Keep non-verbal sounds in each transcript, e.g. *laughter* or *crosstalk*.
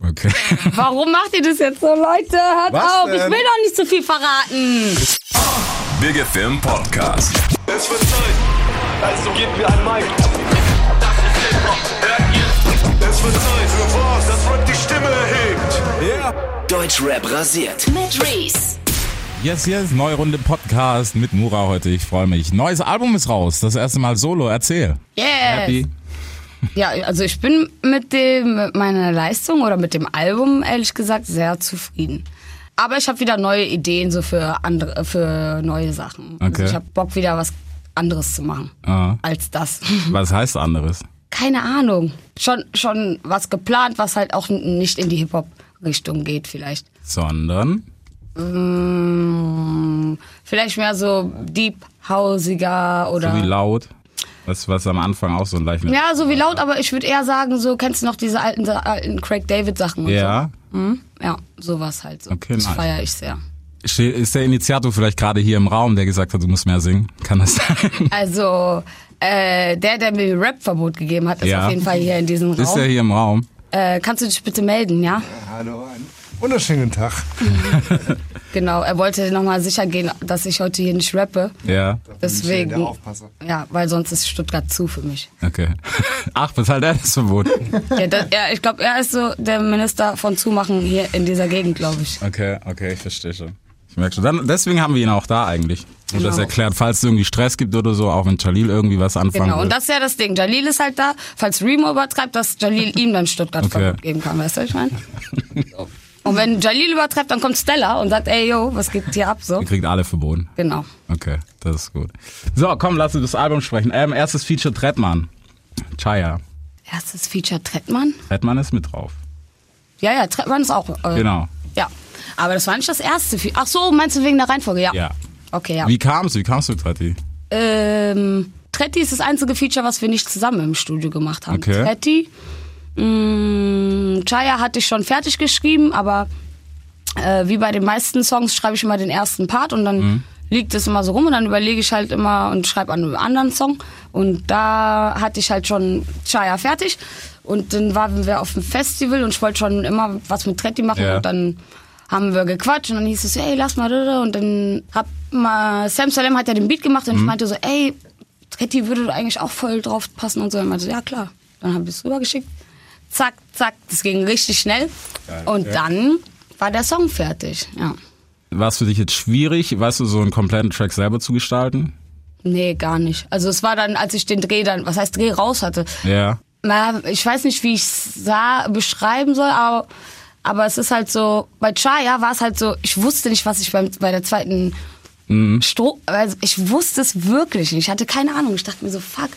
Okay. *laughs* Warum macht ihr das jetzt so, Leute? Hört Was auf, ich denn? will doch nicht zu viel verraten. Big FM Podcast. Es wird Zeit, also gebt mir ein Mic. Das ist Hip-Hop, hört ihr? Es wird Zeit für was, das Rap die Stimme erhebt. Deutschrap rasiert. Mit Reese. Yes, yes, neue Runde Podcast mit Mura heute. Ich freue mich. Neues Album ist raus. Das erste Mal Solo. Erzähl. Yes. Happy. Ja, also ich bin mit dem, mit meiner Leistung oder mit dem Album, ehrlich gesagt, sehr zufrieden. Aber ich habe wieder neue Ideen so für andere, für neue Sachen. Okay. Also ich habe Bock wieder was anderes zu machen Ah. als das. *laughs* Was heißt anderes? Keine Ahnung. Schon, schon was geplant, was halt auch nicht in die Hip-Hop-Richtung geht vielleicht. Sondern. Mm, vielleicht mehr so deep hausiger oder. So wie laut. Was, was am Anfang auch so ein leicht. ja, so wie laut, aber ich würde eher sagen, so kennst du noch diese alten, alten Craig David Sachen und Ja. so. Mhm. Ja, sowas halt so. Okay, das nice. feiere ich sehr. Ist der Initiator vielleicht gerade hier im Raum, der gesagt hat, du musst mehr singen? Kann das sein? Also, äh, der, der mir Rap-Verbot gegeben hat, ist Ja. auf jeden Fall hier in diesem Ist der Raum. hier im Raum? Äh, kannst du dich bitte melden, ja? Hallo, einen wunderschönen Tag. *laughs* Genau, er wollte nochmal sicher gehen, dass ich heute hier nicht rappe. Ja. Deswegen. Ja, weil sonst ist Stuttgart zu für mich. Okay. *laughs* Ach, was halt er das Verbot? Ja, das, ja, ich glaube, er ist so der Minister von Zumachen hier in dieser Gegend, glaube ich. Okay, okay, ich verstehe schon. Ich merke schon. Dann, deswegen haben wir ihn auch da eigentlich. Und Genau. das erklärt, falls es irgendwie Stress gibt oder so, auch wenn Jalil irgendwie was anfangen Genau, will. und das ist ja das Ding. Jalil ist halt da, falls Remo übertreibt, dass Jalil ihm dann Stuttgart Okay. Geben kann, weißt du, was ich meine? *laughs* Und wenn Jalil übertreibt, dann kommt Stella und sagt, ey, yo, was geht hier ab, so? Ihr kriegt alle verboten. Genau. Okay, das ist gut. So, komm, lass uns das Album sprechen. Ähm, erstes Feature Trettmann. Chaya. Erstes Feature Trettmann? Trettmann ist mit drauf. Ja, ja, Trettmann ist auch. Äh, Genau. Ja. Aber das war nicht das erste Feature. Ach so, meinst du wegen der Reihenfolge? Ja. Ja. Okay, ja. Wie kam's? Wie kamst du, Tretti? Ähm, Tretti ist das einzige Feature, was wir nicht zusammen im Studio gemacht haben. Okay. Tretti. Mh, Chaya hatte ich schon fertig geschrieben, aber äh, wie bei den meisten Songs schreibe ich immer den ersten Part und dann Mhm. liegt es immer so rum und dann überlege ich halt immer und schreibe an einem anderen Song. Und da hatte ich halt schon Chaya fertig. Und dann waren wir auf dem Festival und ich wollte schon immer was mit Tretti machen Ja. und dann haben wir gequatscht und dann hieß es, ey, lass mal, und dann hab mal, Sam Salem hat ja den Beat gemacht und Mhm. ich meinte so, ey, Tretti würde eigentlich auch voll drauf passen und so. Und er meinte ja klar. Dann habe ich es rübergeschickt. Zack, zack, das ging richtig schnell. und dann war der Song fertig, ja. War es für dich jetzt schwierig, weißt du, so einen kompletten Track selber zu gestalten? Nee, gar nicht. Also es war dann, als ich den Dreh dann, was heißt Dreh raus hatte, Ja. Na, ich weiß nicht, wie ich sah, beschreiben soll, aber, aber es ist halt so, bei Chaya war es halt so, ich wusste nicht, was ich beim, bei der zweiten Stro also ich wusste es wirklich nicht. Ich hatte keine Ahnung. Ich dachte mir so, fuck.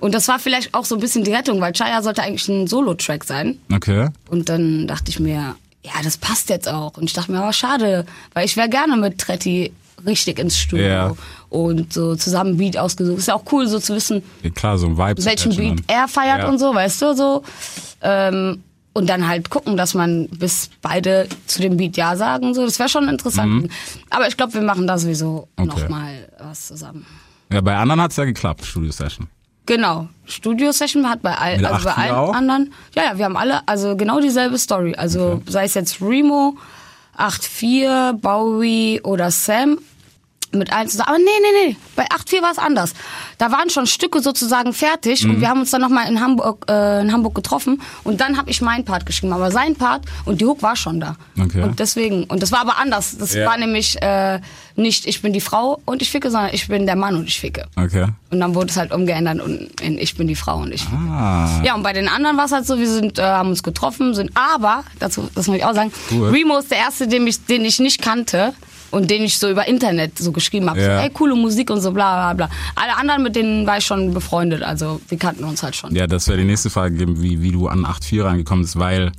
Und das war vielleicht auch so ein bisschen die Rettung, weil Chaya sollte eigentlich ein Solo-Track sein. Okay. Und dann dachte ich mir, ja, das passt jetzt auch. Und ich dachte mir, aber schade, weil ich wäre gerne mit Tretti richtig ins Studio Ja. und so zusammen Beat ausgesucht. Ist ja auch cool, so zu wissen, Ja, klar, so ein Vibe. welchen Beat er feiert Ja. und so, weißt du, so. Ähm, und dann halt gucken, dass man bis beide zu dem Beat Ja sagen, so. Das wäre schon interessant. Aber ich glaube, wir machen da sowieso Mhm. Okay. noch mal was zusammen. Ja, bei anderen hat's ja geklappt, Studio Session. Genau. Studio-Session hat bei, all, also bei 8-4 allen auch? anderen. Ja, ja, wir haben alle, also genau dieselbe Story. Also sei es jetzt Remo, 8-4, Bowie oder Sam. Mit allen zusammen. Aber nee, nee, nee. Bei 8-4 war es anders. Da waren schon Stücke sozusagen fertig Mhm. und wir haben uns dann nochmal in Hamburg, äh, in Hamburg getroffen und dann habe ich meinen Part geschrieben. Aber sein Part und die Hook war schon da. Okay. Und deswegen, und das war aber anders. Das Ja. war nämlich äh, nicht ich bin die Frau und ich ficke, sondern ich bin der Mann und ich ficke. Okay. Und dann wurde es halt umgeändert und in ich bin die Frau und ich. Ah. Ja, und bei den anderen war es halt so, wir sind, äh, haben uns getroffen, sind aber, dazu, das muss ich auch sagen, Cool. Remo ist der erste, den ich, den ich nicht kannte und den ich so über Internet so geschrieben habe. Ja. So, ey, coole Musik und so, bla bla bla. Alle anderen, mit denen war ich schon befreundet, also wir kannten uns halt schon. Ja, das wäre die nächste Frage geben, wie, wie du an 8.4 reingekommen bist, weil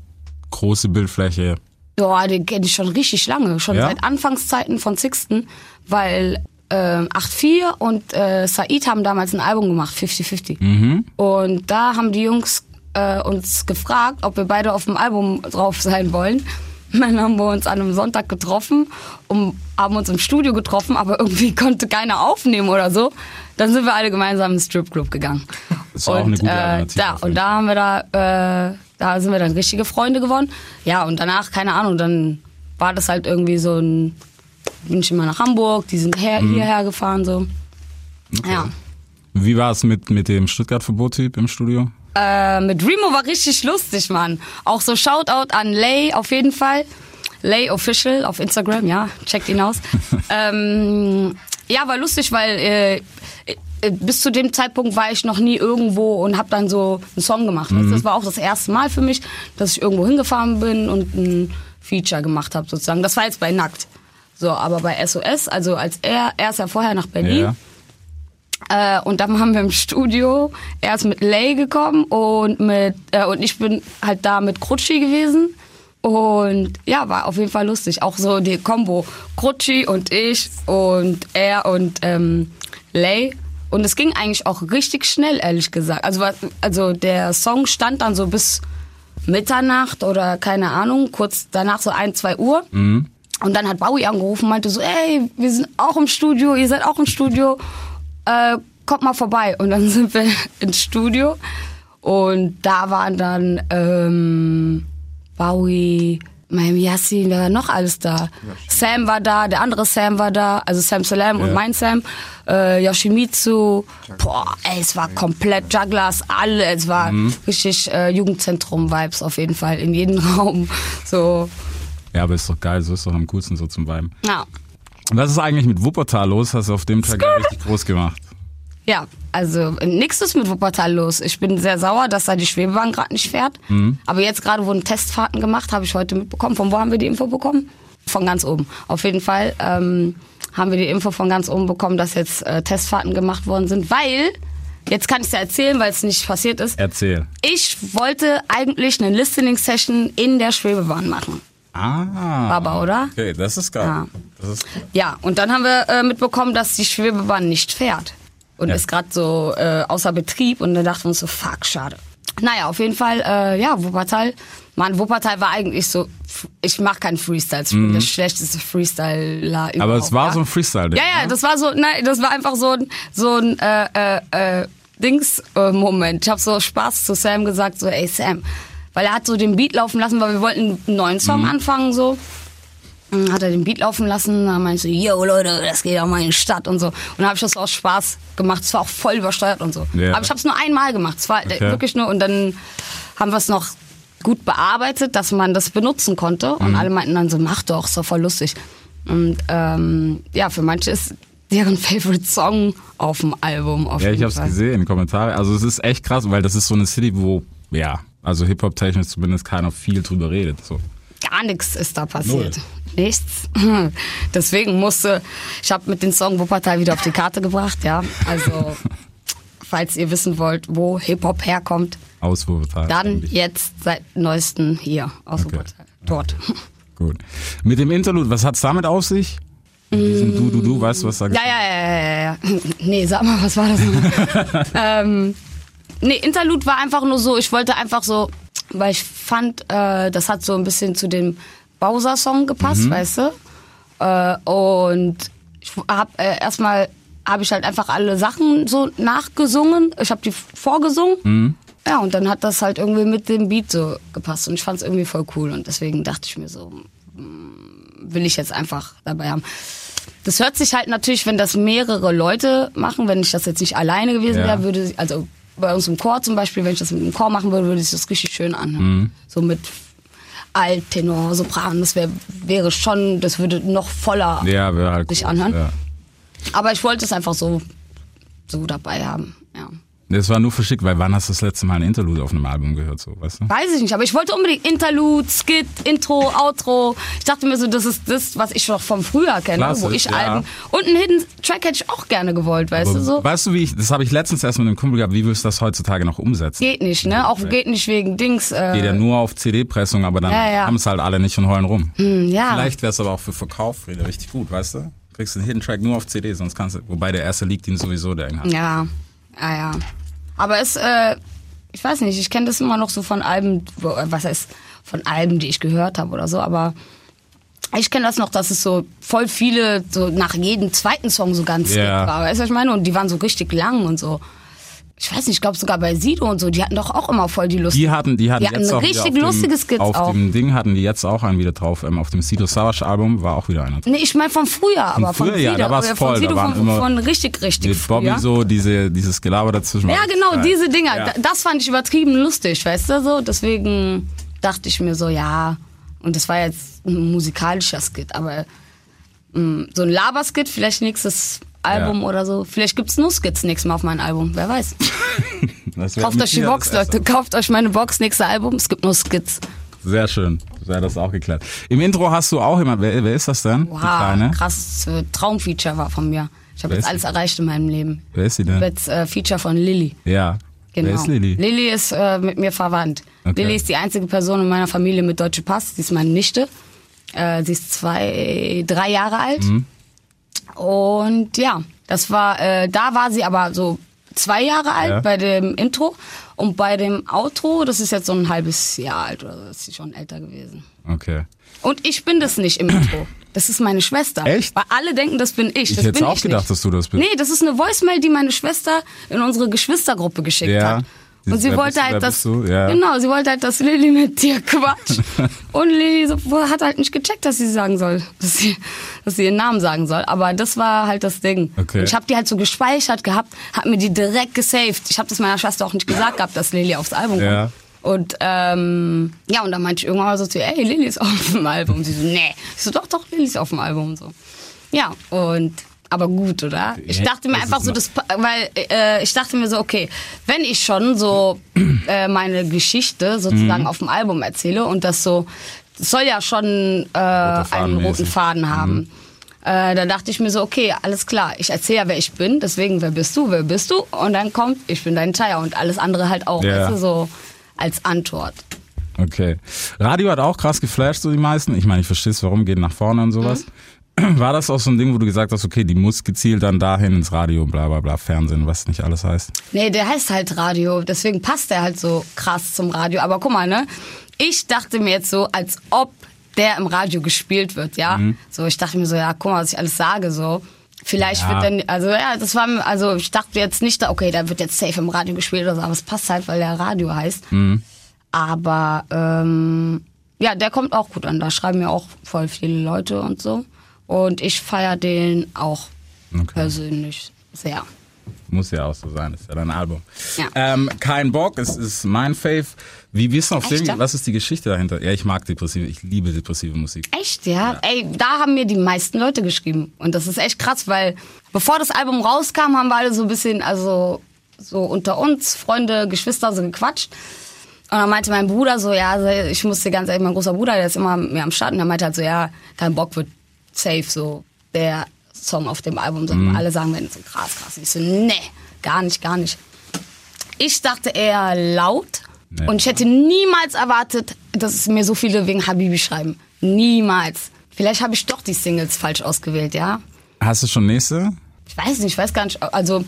große Bildfläche. Ja, den kenne ich schon richtig lange, schon Ja? seit Anfangszeiten von Sixten, weil ähm, 8-4 und äh, Said haben damals ein Album gemacht, 50-50. Mhm. Und da haben die Jungs äh, uns gefragt, ob wir beide auf dem Album drauf sein wollen. Dann haben wir uns an einem Sonntag getroffen und haben uns im Studio getroffen, aber irgendwie *laughs* konnte keiner aufnehmen oder so. Dann sind wir alle gemeinsam ins Stripclub gegangen. Ist auch eine gute äh, da, und da haben wir da, äh, da sind wir dann richtige Freunde geworden. Ja, und danach, keine Ahnung, dann war das halt irgendwie so ein, bin ich immer nach Hamburg, die sind her, Mhm. hierher gefahren, so. Ja. Wie war es mit, mit dem Stuttgart-Verbot-Typ im Studio? Äh, mit Remo war richtig lustig, Mann. Auch so Shoutout an Lay auf jeden Fall. Lay Official auf Instagram, ja, checkt ihn aus. *laughs* ähm, ja, war lustig, weil äh, äh, bis zu dem Zeitpunkt war ich noch nie irgendwo und habe dann so einen Song gemacht. du? Das war auch das erste Mal für mich, dass ich irgendwo hingefahren bin und ein Feature gemacht habe sozusagen. Das war jetzt bei Nackt. So, aber bei SOS, also als er, er ist ja vorher nach Berlin. Äh, und dann haben wir im Studio, er ist mit Lay gekommen und mit äh, und ich bin halt da mit Krutschi gewesen. Und ja, war auf jeden Fall lustig. Auch so die Kombo Krutschi und ich und er und ähm, Lay. Und es ging eigentlich auch richtig schnell, ehrlich gesagt. Also, also der Song stand dann so bis Mitternacht oder keine Ahnung, kurz danach so ein, zwei Uhr. Und dann hat Bowie angerufen und meinte so, ey, wir sind auch im Studio, ihr seid auch im Studio, äh, kommt mal vorbei. Und dann *laughs* sind wir ins Studio und da waren dann ähm, Bowie, Miami Yassin, wer war noch alles da? Sam war da, der andere Sam war da, also Sam Salam und Ja. mein Sam, äh, Yoshimitsu, boah, ey, es war komplett Jugglers, alle, es war richtig äh, Jugendzentrum-Vibes auf jeden Fall in jedem *laughs* Raum, so, Ja, aber ist doch geil, so ist doch am coolsten so zum Viben. ja. Was ist eigentlich mit Wuppertal los? Hast du auf dem ja richtig groß gemacht. Ja, also nichts ist mit Wuppertal los. Ich bin sehr sauer, dass da die Schwebebahn gerade nicht fährt. Aber jetzt gerade wurden Testfahrten gemacht, habe ich heute mitbekommen. Von wo haben wir die Info bekommen? Von ganz oben. Auf jeden Fall ähm, haben wir die Info von ganz oben bekommen, dass jetzt äh, Testfahrten gemacht worden sind, weil, jetzt kann ich es ja erzählen, weil es nicht passiert ist. Erzähl. Ich wollte eigentlich eine Listening-Session in der Schwebebahn machen. Ah. Aber, oder? Okay, das ist geil. Ja. Das ist Ja, und dann haben wir äh, mitbekommen, dass die Schwebebahn nicht fährt. Und Ja. ist gerade so äh, außer Betrieb und dann dachten wir uns so, fuck, schade. Naja, auf jeden Fall, äh, ja, Wuppertal. Mann, Wuppertal war eigentlich so, ich mache keinen Freestyles, ich bin der schlechteste Freestyler überhaupt. Mhm. Aber es war ja. so ein Freestyle. Ja, ja, das war so, nein, das war einfach so ein, so ein äh, äh, äh, Dings-Moment. ich habe so Spaß zu Sam gesagt, so, ey Sam, weil er hat so den Beat laufen lassen, weil wir wollten einen neuen Song Mhm. anfangen, so. Dann hat er den Beat laufen lassen, dann meinte ich so, yo Leute, das geht auch mal in die Stadt und so. Und dann habe ich das aus Spaß gemacht. Es war auch voll übersteuert und so. Ja. Aber ich habe es nur einmal gemacht. Es war Okay. wirklich nur und dann haben wir es noch gut bearbeitet, dass man das benutzen konnte. Mhm. Und alle meinten dann so, mach doch, ist doch voll lustig. Und ähm, ja, für manche ist deren Favorite Song auf dem Album. Auf Ja, ich hab's Fall. gesehen, Kommentare. Also es ist echt krass, weil das ist so eine City, wo, ja, also Hip-Hop-technisch zumindest keiner viel drüber redet. So. Gar nichts ist da passiert. Null. Nichts. *laughs* Deswegen musste, ich habe mit dem Song Wuppertal wieder auf die Karte gebracht, ja. Also, falls ihr wissen wollt, wo Hip-Hop herkommt, Aus Wuppertal. dann eigentlich. jetzt seit neuestem hier aus Okay. Wuppertal. Dort. Gut. Mit dem Interlude, was hat's damit auf sich? Mit diesem Du, Du, Du, weißt du, was da Ja, ja, ja, ja, ja. *laughs* Nee, sag mal, was war das noch? *laughs* ähm, nee, Interlude war einfach nur so, ich wollte einfach so, weil ich fand, äh, das hat so ein bisschen zu dem Bowser-Song gepasst, weißt du? Äh, und ich hab äh, erstmal habe ich halt einfach alle Sachen so nachgesungen. Ich habe die vorgesungen. Ja, und dann hat das halt irgendwie mit dem Beat so gepasst. Und ich fand es irgendwie voll cool. Und deswegen dachte ich mir so, will ich jetzt einfach dabei haben. Das hört sich halt natürlich, wenn das mehrere Leute machen, wenn ich das jetzt nicht alleine gewesen Ja. wäre, würde, also bei uns im Chor zum Beispiel, wenn ich das mit einem Chor machen würde, würde ich das richtig schön anhören. So mit Alt, Tenor, Sopran, das wär, wäre schon, das würde noch voller Ja, halt sich cool. anhören. Ja. Aber ich wollte es einfach so, so dabei haben, ja. Das war nur verschickt, weil wann hast du das letzte Mal ein Interlude auf einem Album gehört, so, weißt du? Weiß ich nicht, aber ich wollte unbedingt Interlude, Skit, Intro, Outro. Ich dachte mir so, das ist das, was ich noch vom Frühjahr kenne, Klassisch, wo ich ja. Alben. Und einen Hidden Track hätte ich auch gerne gewollt, weißt du so? Weißt du, wie ich, das habe ich letztens erst mit einem Kumpel gehabt, wie willst du das heutzutage noch umsetzen? Geht nicht, ne? Auch geht nicht wegen Dings. Äh, Geht ja nur auf CD-Pressung, aber dann Ja, ja. haben es halt alle nicht und heulen rum. hm, ja. Vielleicht wäre es aber auch für Verkauf wieder richtig gut, weißt du? Kriegst einen Hidden Track nur auf CD, sonst kannst du, wobei der erste liegt ihn sowieso, der hat. Ja, ja, ja. Aber es, äh, ich weiß nicht, ich kenne das immer noch so von Alben, äh, was heißt, von Alben, die ich gehört habe oder so, aber ich kenne das noch, dass es so voll viele, so nach jedem zweiten Song so ganz. Skit war, weißt du, was ich meine? Und die waren so richtig lang und so. Ich weiß nicht, ich glaube sogar bei Sido und so, die hatten doch auch immer voll die lustigen. Die hatten, die hatten Die hatten jetzt auch richtig wieder auf lustige dem, Skits Auf auch. dem Ding hatten die jetzt auch einen wieder drauf. Ähm, auf dem Sido Savage Album war auch wieder einer drauf. Nee, ich meine von früher, aber von früher, ja, Sido, da war's äh, voll, von da Sido waren von, immer von richtig, richtig Mit Bobby früher. so diese, dieses Gelaber dazwischen. Ja, war genau, diese Dinger. Ja. Da- Das fand ich übertrieben lustig, weißt du so. Deswegen dachte ich mir so, ja. Und das war jetzt ein musikalischer Skit, aber mh, so ein Laberskit, vielleicht nächstes Album Ja. oder so. Vielleicht gibt's nur Skits nächstes Mal auf mein Album, wer weiß. *laughs* Kauft euch die Box. Leute. Kauft euch meine Box, nächstes Album. Es gibt nur Skits. Sehr schön. Wäre das auch geklärt. Im Intro hast du auch immer, wer, wer ist das denn? Die Wow, Kleine? krasses äh, Traumfeature war von mir. Ich habe jetzt alles die? erreicht in meinem Leben. Wer ist sie denn? Jetzt äh, Feature von Lilly. Ja. Genau. Wer ist Lilly? Lilly ist äh, mit mir verwandt. Okay. Lilly ist die einzige Person in meiner Familie mit deutschem Pass. Sie ist meine Nichte. Äh, sie ist zwei, drei Jahre alt. Mhm. Und ja, das war, äh, da war sie aber so zwei Jahre alt Ja. bei dem Intro. Und bei dem Outro, das ist jetzt so ein halbes Jahr alt oder so, ist sie schon älter gewesen. Okay. Und ich bin das nicht im Intro. Das ist meine Schwester. Echt? Weil alle denken, das bin ich. Ich das hätte bin auch ich gedacht, nicht. dass du das bist. Nee, das ist eine Voicemail, die meine Schwester in unsere Geschwistergruppe geschickt Ja. hat. Und sie wollte halt, dass du? Ja. genau, sie wollte halt, dass Lilly mit dir *laughs* quatscht. *laughs* und Lilly so, hat halt nicht gecheckt, dass sie sagen soll, dass sie, dass sie ihren Namen sagen soll. Aber das war halt das Ding. Okay. Und ich habe die halt so gespeichert gehabt, hab mir die direkt gesaved. Ich habe das meiner Schwester auch nicht gesagt gehabt, dass Lilly aufs Album Ja. kommt. Und ähm, ja, und dann meinte ich irgendwann mal so zu ihr, ey, Lilly ist *laughs* auf dem Album. Und sie so, nee. Ich so, doch, doch, Lilly ist auf dem Album. Und so. Ja, und aber gut, oder? Ich dachte mir das einfach so, das, weil äh, ich dachte mir so, okay, wenn ich schon so äh, meine Geschichte Mhm. sozusagen auf dem Album erzähle und das so, das soll ja schon äh, einen Faden roten mäßig. Mhm. Faden haben. Äh, da dachte ich mir so, okay, alles klar, ich erzähle ja, wer ich bin, deswegen, wer bist du, wer bist du? Und dann kommt, ich bin dein Chaya und alles andere halt auch, Ja. weißt du, so als Antwort. Okay. Radio hat auch krass geflasht, so die meisten. Ich meine, ich verstehe es, warum, geht nach vorne und sowas. Mhm. *clears throat* War das auch so ein Ding, wo du gesagt hast, okay, die muss gezielt dann dahin ins Radio, bla bla bla, Fernsehen, was nicht alles heißt? Nee, der heißt halt Radio, deswegen passt der halt so krass zum Radio. Aber guck mal, ne? Ich dachte mir jetzt so, als ob der im Radio gespielt wird, ja? Mhm. So, ich dachte mir so, ja, guck mal, was ich alles sage, so. Vielleicht Ja. wird dann, also ja, das war, mir- also ich dachte jetzt nicht, okay, da wird jetzt safe im Radio gespielt oder so, aber es passt halt, weil der Radio heißt. Mhm. Aber, ähm, ja, der kommt auch gut an, da schreiben mir auch voll viele Leute und so. Und ich feier den auch Okay. persönlich sehr. Muss ja auch so sein, ist ja dein Album. Ja. Ähm, Kein Bock, es ist mein Fave. Wie bist du auf Echt, den, ja? was ist die Geschichte dahinter? Ja, ich mag depressive, ich liebe depressive Musik. Echt, ja? Ey, da haben mir die meisten Leute geschrieben. Und das ist echt krass, weil bevor das Album rauskam, haben wir alle so ein bisschen, also so unter uns, Freunde, Geschwister, so gequatscht. Und dann meinte mein Bruder so, ja, also ich muss dir ganz ehrlich, mein großer Bruder, der ist immer mir am Start, und der meinte halt so, ja, kein Bock wird safe so der Song auf dem Album sein. Alle sagen, wenn so krass, krass. Ich so, nee, gar nicht, gar nicht. Ich dachte eher laut. Nee. Und ich hätte niemals erwartet, dass es mir so viele wegen Habibi schreiben. Niemals. Vielleicht habe ich doch die Singles falsch ausgewählt, ja? Hast du schon nächste? Ich weiß nicht, ich weiß gar nicht. Also,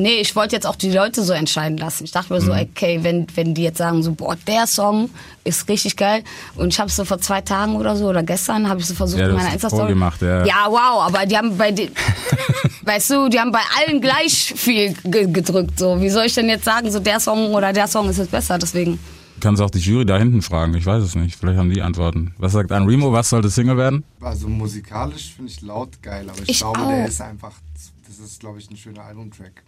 nee, ich wollte jetzt auch die Leute so entscheiden lassen. Ich dachte mir Mhm. so, okay, wenn, wenn die jetzt sagen, so, boah, der Song ist richtig geil. Und ich habe so vor zwei Tagen oder so, oder gestern, habe ich so versucht, Ja, in meiner es Insta-Story. ja. Ja, wow, aber die haben bei den, *laughs* weißt du, die haben bei allen gleich viel ge gedrückt. So, wie soll ich denn jetzt sagen, so der Song oder der Song ist jetzt besser? Deswegen. Kannst auch die Jury da hinten fragen, ich weiß es nicht. Vielleicht haben die Antworten. Was sagt ein Remo, was sollte Single werden? Also musikalisch finde ich laut geil, aber ich, Ich glaube, auch. der ist einfach, das ist, glaube ich, ein schöner Albumtrack.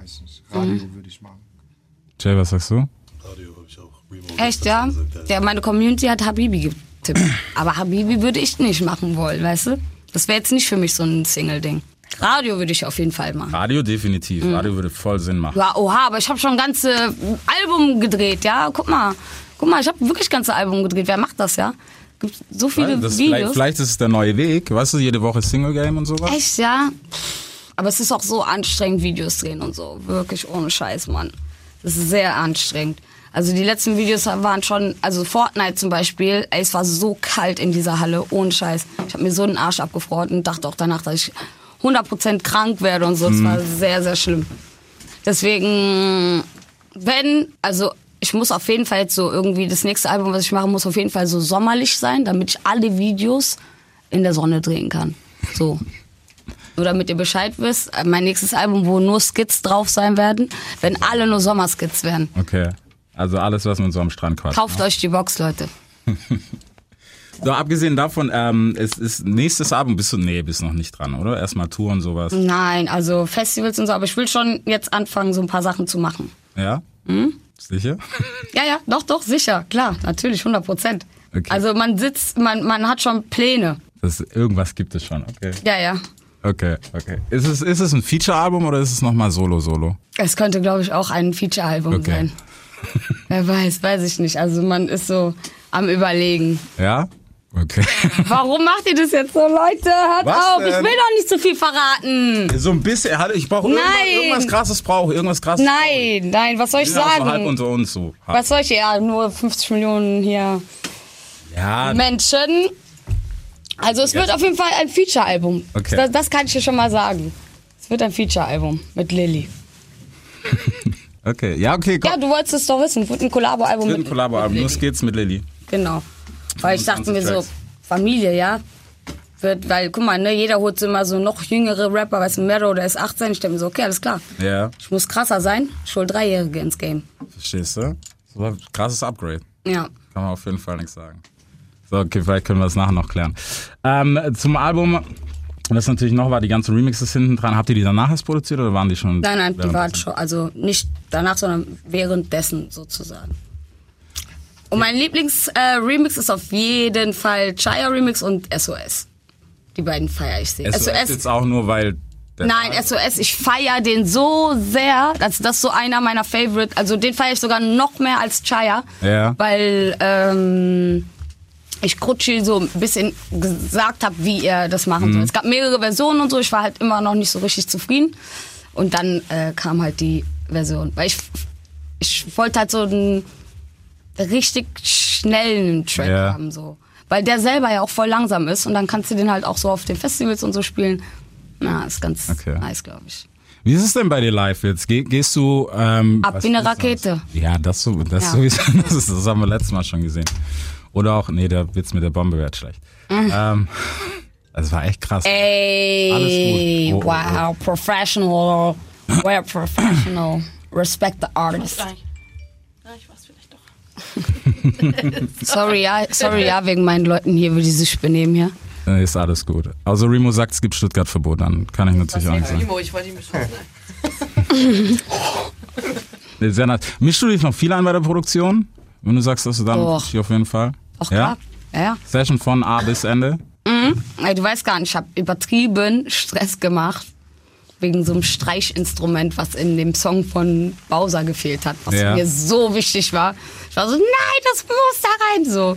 Weiß nicht, Radio Mhm. würde ich machen. Jay, was sagst du? Radio habe ich auch. Remo Echt, ja? gesagt, ja. Der, meine Community hat Habibi getippt. Aber Habibi würde ich nicht machen wollen, weißt du? Das wäre jetzt nicht für mich so ein Single-Ding. Radio würde ich auf jeden Fall machen. Radio definitiv. Mhm. Radio würde voll Sinn machen. Ja, oha, aber ich habe schon ein ganze Album gedreht, ja? Guck mal. Guck mal, ich habe wirklich ganze Album gedreht. Wer macht das, ja? Gibt so viele das ist vielleicht, Videos. vielleicht ist es der neue Weg, weißt du, jede Woche Single Game und sowas. Echt, ja? Aber es ist auch so anstrengend, Videos drehen und so. Wirklich ohne Scheiß, Mann. Das ist sehr anstrengend. Also die letzten Videos waren schon, also Fortnite zum Beispiel, ey, es war so kalt in dieser Halle, ohne Scheiß. Ich habe mir so den Arsch abgefroren und dachte auch danach, dass ich 100% krank werde und so. Es war sehr, sehr schlimm. Deswegen, wenn, also ich muss auf jeden Fall jetzt so irgendwie, das nächste Album, was ich mache, muss auf jeden Fall so sommerlich sein, damit ich alle Videos in der Sonne drehen kann. So. Nur damit ihr Bescheid wisst, äh, mein nächstes Album, wo nur Skits drauf sein werden, wenn alle nur Sommerskits werden. Okay. Also alles, was man so am Strand quatscht. Kauft euch die Box, Leute. *laughs* So, abgesehen davon, ähm, ist, ist nächstes Album bist du, nee, bist noch nicht dran, oder? Erstmal Tour und sowas. Nein, also Festivals und so, aber ich will schon jetzt anfangen, so ein paar Sachen zu machen. Ja? Hm? Sicher? *laughs* Ja, ja, doch, doch, sicher, klar, natürlich, 100 Prozent. Okay. Also man sitzt, man, man hat schon Pläne. Das, irgendwas gibt es schon, okay. Ja, ja. Okay, okay. Ist es, ist es ein Feature-Album oder ist es nochmal Solo-Solo? Es könnte, glaube ich, auch ein Feature-Album Okay. sein. *laughs* Wer weiß, weiß ich nicht. Also man ist so am Überlegen. Ja? Okay. *laughs* Warum macht ihr das jetzt so, Leute? Hört Was auf, ich denn? will doch nicht zu viel verraten. so ein bisschen, ich brauche irgendwas, Nein. irgendwas krasses brauche, irgendwas krasses. Nein, nein, was soll ich Ja, so halb sagen? unter uns so. Was soll ich, ja, nur 50 Millionen hier Ja, Menschen. Also es wird auf jeden Fall ein Feature-Album. Okay. Das, das kann ich dir schon mal sagen. Es wird ein Feature-Album mit Lilly. *laughs* okay. Ja, okay, komm. Ja, du wolltest es doch wissen. Es wird ein Kollabo-Album Wird mit, ein Kollabo-Album, Lilly. Skits mit Lilly. Genau. Weil ich dachte mir 25 so. Familie, ja. Wird, weil, guck mal, ne, jeder holt immer so noch jüngere Rapper, weißt du, Mero, der ist 18. Ich denke mir so, okay, alles klar. Ja, Ich muss krasser sein. Ich hol Dreijährige ins Game. verstehst du? So ein krasses Upgrade. Ja. Kann man auf jeden Fall nichts sagen. So, okay, vielleicht können wir das nachher noch klären. Ähm, zum Album, was natürlich noch war, die ganzen Remixes hinten dran. Habt ihr die danach erst produziert oder waren die schon? Nein, nein, die war währenddessen? schon, also nicht danach, sondern währenddessen sozusagen. Und mein Lieblings-Remix ist auf jeden Fall Chaya Remix und SOS. Die beiden feiere ich sehr. SOS jetzt auch nur, weil. Nein, SOS, ich feiere den so sehr. Also das ist so einer meiner Favorite. Also den feiere ich sogar noch mehr als Chaya. Ja. Weil ähm, ich Krutschi so ein bisschen gesagt habe, wie er das machen Mhm. soll. Es gab mehrere Versionen und so. Ich war halt immer noch nicht so richtig zufrieden. Und dann äh, kam halt die Version. Weil ich, ich wollte halt so einen richtig schnellen Track Ja. haben. so Weil der selber ja auch voll langsam ist. Und dann kannst du den halt auch so auf den Festivals und so spielen. Na, ist ganz Okay. nice, glaube ich. Wie ist es denn bei dir live jetzt? Geh, gehst du. Ähm, Ab wie eine ist das? Rakete. Ja, das, so, das Ja. sowieso. *laughs* Das, ist, das haben wir letztes Mal schon gesehen. Oder auch, nee, der Witz mit der Bombe wird schlecht. Mhm. Ähm, das war echt krass. Ey, Alles gut. Oh, oh, wow, professional. We're professional. Respect the artist. Ja, ich weiß vielleicht doch. *laughs* Sorry, ja, sorry, ja, wegen meinen Leuten hier, wie die sich benehmen hier. Ist alles gut. Also Remo sagt, es gibt Stuttgart-Verbot, dann kann ich natürlich auch nicht sagen. Timo, ich wollte ihn beschossen. *laughs* Nee, sehr nice. Mischst du dich noch viel ein bei der Produktion? Wenn du sagst, dass du dann dich auf jeden Fall. Auch ja? klar. Ja, ja. Session von A bis Ende. Ey, du weißt gar nicht, ich habe übertrieben Stress gemacht. Wegen so einem Streichinstrument, was in dem Song von Bowser gefehlt hat, was Ja. mir so wichtig war. Ich war so, nein, das muss da rein. So.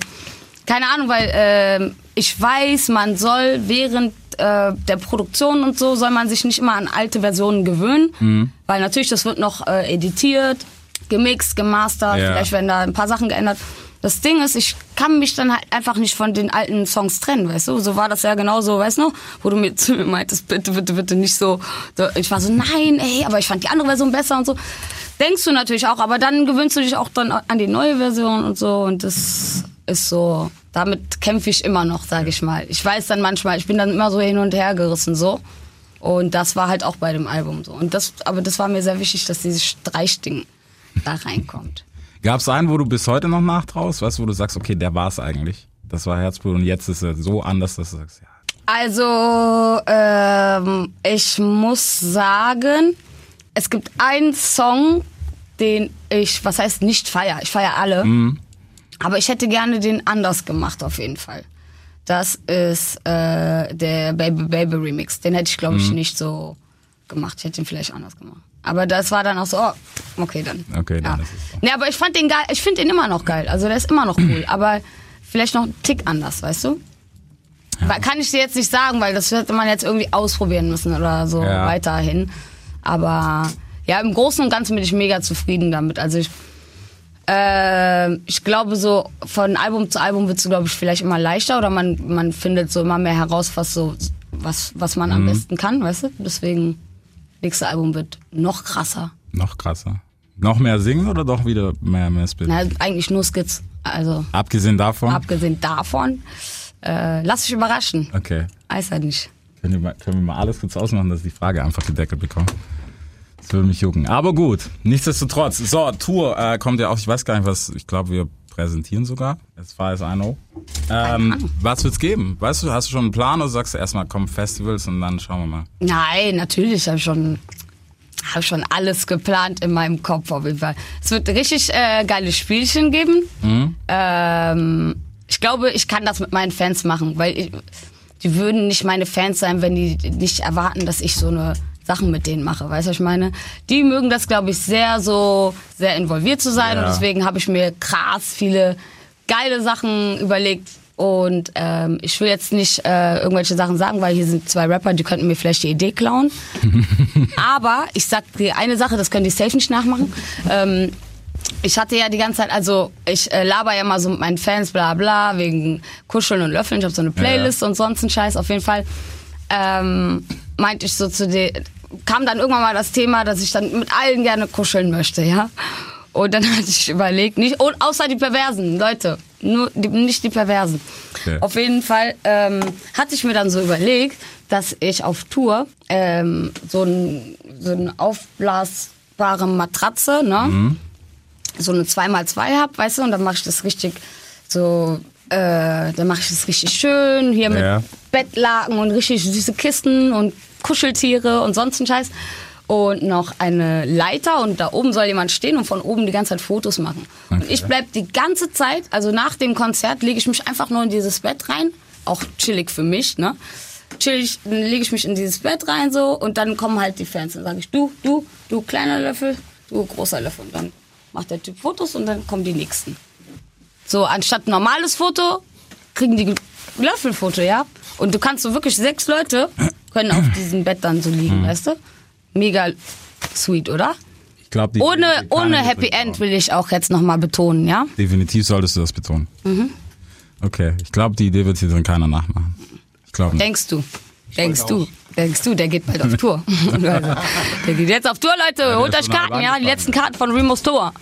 Keine Ahnung, weil ähm, ich weiß, man soll während äh, der Produktion und so, soll man sich nicht immer an alte Versionen gewöhnen. Weil natürlich, das wird noch äh, editiert, gemixt, gemastert, Ja. vielleicht werden da ein paar Sachen geändert. Das Ding ist, ich kann mich dann halt einfach nicht von den alten Songs trennen, weißt du? So war das ja genauso, weißt du? Wo du mir *laughs* zu mir meintest, bitte, bitte, bitte nicht so. so. Ich war so, nein, ey, aber ich fand die andere Version besser und so. Denkst du natürlich auch, aber dann gewöhnst du dich auch dann an die neue Version und so und das ist so, damit kämpfe ich immer noch, sage ich mal. Ich weiß dann manchmal, ich bin dann immer so hin und her gerissen so. Und das war halt auch bei dem Album so. Und das, aber das war mir sehr wichtig, dass dieses Streichding da reinkommt. Gab es einen, wo du bis heute noch nachtraust? Weißt du, wo du sagst, okay, der war es eigentlich. Das war Herzblut und jetzt ist er so anders, dass du sagst, ja. Also, ähm, ich muss sagen, es gibt einen Song, den ich, was heißt nicht feier, ich feier alle, aber ich hätte gerne den anders gemacht auf jeden Fall. Das ist äh, der Baby Baby Remix. Den hätte ich, glaube ich, nicht so gemacht. Ich hätte ihn vielleicht anders gemacht. Aber das war dann auch so, oh, okay, dann. Okay, dann ja. ist es so. Nee, aber ich fand den geil, ich finde ihn immer noch geil. Also der ist immer noch cool, *clears throat* aber vielleicht noch einen Tick anders, weißt du? Weil, kann ich dir jetzt nicht sagen, weil das hätte man jetzt irgendwie ausprobieren müssen oder so Ja. weiterhin. Aber ja, im Großen und Ganzen bin ich mega zufrieden damit. Also ich, äh, ich glaube so von Album zu Album wird es glaube ich vielleicht immer leichter oder man man findet so immer mehr heraus, was so was was man Mhm. am besten kann, weißt du? Deswegen nächste Album wird noch krasser. Noch krasser. Noch mehr singen oder doch wieder mehr, mehr Spit? Na, eigentlich nur Skits. Also Abgesehen davon? abgesehen davon, äh, lass dich überraschen. okay. Weiß halt nicht. Können wir, mal, können wir mal alles kurz ausmachen, dass ich die Frage einfach gedeckelt bekomme? Das würde mich jucken. Aber gut, nichtsdestotrotz. So, Tour äh, kommt ja auch, ich weiß gar nicht, was, ich glaube, wir präsentieren sogar, as far as I know. Ähm, was wird's geben? Weißt du, hast du schon einen Plan oder sagst du erstmal, komm, Festivals und dann schauen wir mal? Nein, natürlich habe ich schon, hab schon alles geplant in meinem Kopf auf jeden Fall. Es wird richtig äh, geile Spielchen geben. Ähm, ich glaube, ich kann das mit meinen Fans machen, weil ich, die würden nicht meine Fans sein, wenn die nicht erwarten, dass ich so eine Sachen mit denen mache. Weißt du, was ich meine? Die mögen das, glaube ich, sehr so, sehr involviert zu sein Ja. und deswegen habe ich mir krass viele geile Sachen überlegt. Und ähm, ich will jetzt nicht äh, irgendwelche Sachen sagen, weil hier sind zwei Rapper, die könnten mir vielleicht die Idee klauen. *laughs* Aber ich sag dir eine Sache, das können die safe nicht nachmachen. Ähm, ich hatte ja die ganze Zeit, also ich äh, laber ja mal so mit meinen Fans, bla bla, wegen Kuscheln und Löffeln. Ich habe so eine Playlist und sonst ein Scheiß. Auf jeden Fall ähm, meinte ich so zu dir, kam dann irgendwann mal das Thema, dass ich dann mit allen gerne kuscheln möchte, ja. Und dann *laughs* hatte ich überlegt, nicht, und außer die Perversen, Leute, nur die, nicht die Perversen. Okay. Auf jeden Fall ähm, hatte ich mir dann so überlegt, dass ich auf Tour ähm, so, ein, so eine aufblasbare Matratze, ne? so eine 2x2 hab, weißt du, und dann mache ich das richtig so, äh, dann mache ich das richtig schön, hier Ja. mit Bettlaken und richtig süße Kisten und Kuscheltiere und sonst ein Scheiß. Und noch eine Leiter und da oben soll jemand stehen und von oben die ganze Zeit Fotos machen. Und Okay. ich bleib die ganze Zeit, also nach dem Konzert, lege ich mich einfach nur in dieses Bett rein. Auch chillig für mich, ne? Chillig, dann lege ich mich in dieses Bett rein so und dann kommen halt die Fans. Dann sage ich, du, du, du kleiner Löffel, du großer Löffel. Und dann macht der Typ Fotos und dann kommen die nächsten. So, anstatt normales Foto, kriegen die Löffelfoto, ja? Und du kannst so wirklich sechs Leute können auf *clears throat* diesem Bett dann so liegen, weißt du? Mega sweet, oder? Ich glaube, Ohne, ohne Happy End will ich auch jetzt nochmal betonen, ja? Definitiv solltest du das betonen. Mhm. Okay, ich glaube, die Idee wird hier dann keiner nachmachen. Ich glaube nicht. Denkst du? Denkst du? Denkst du, der geht bald auf Tour? *laughs* *laughs* der geht jetzt auf Tour, Leute. der Holt euch Karten, ja? Die letzten Karten von Remo's Tour.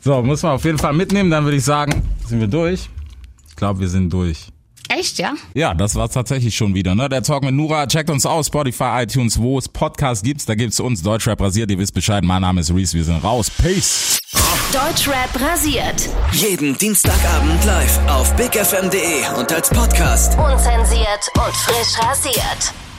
So, muss man auf jeden Fall mitnehmen. Dann würde ich sagen, sind wir durch. Ich glaube, wir sind durch. Echt, ja? Ja, das war's tatsächlich schon wieder. Ne? Der Talk mit Nura. Checkt uns aus. Spotify, iTunes, wo es Podcast gibt's. Da gibt's uns. Deutschrap rasiert. Ihr wisst Bescheid. Mein Name ist Reese. Wir sind raus. Peace. Deutschrap rasiert. Jeden Dienstagabend live auf bigfm.de und als Podcast. Unzensiert und frisch rasiert.